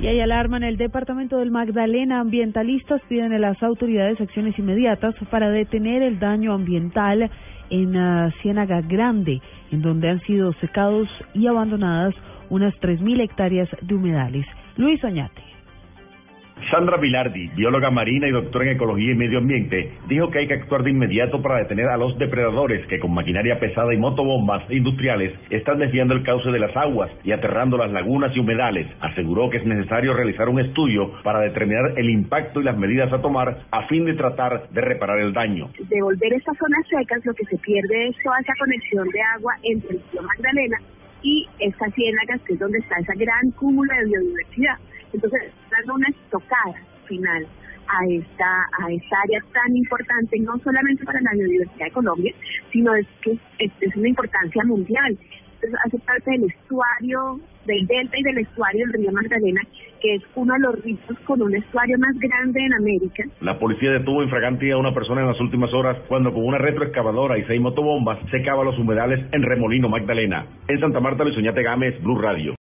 Y hay alarma en el departamento del Magdalena. Ambientalistas piden a las autoridades acciones inmediatas para detener el daño ambiental en uh, Ciénaga Grande, en donde han sido secados y abandonadas unas 3.000 hectáreas de humedales. Luis Oñate. Sandra Vilardi, bióloga marina y doctora en ecología y medio ambiente, dijo que hay que actuar de inmediato para detener a los depredadores que con maquinaria pesada y motobombas industriales están desviando el cauce de las aguas y aterrando las lagunas y humedales. Aseguró que es necesario realizar un estudio para determinar el impacto y las medidas a tomar a fin de tratar de reparar el daño. Devolver estas zonas secas, lo que se pierde es toda esa conexión de agua entre el río Magdalena y estas ciénagas, que es donde está esa gran cúmula de biodiversidad. Entonces, estocada final a esta, a esta área tan importante, no solamente para la biodiversidad de Colombia, sino es que es, es una importancia mundial. Entonces, hace parte del estuario del delta y del estuario del río Magdalena, que es uno de los ríos con un estuario más grande en América. La policía detuvo en a una persona en las últimas horas cuando con una retroexcavadora y seis motobombas secaba los humedales en Remolino, Magdalena. En Santa Marta, Luis Oñate Gámez, Blue Radio.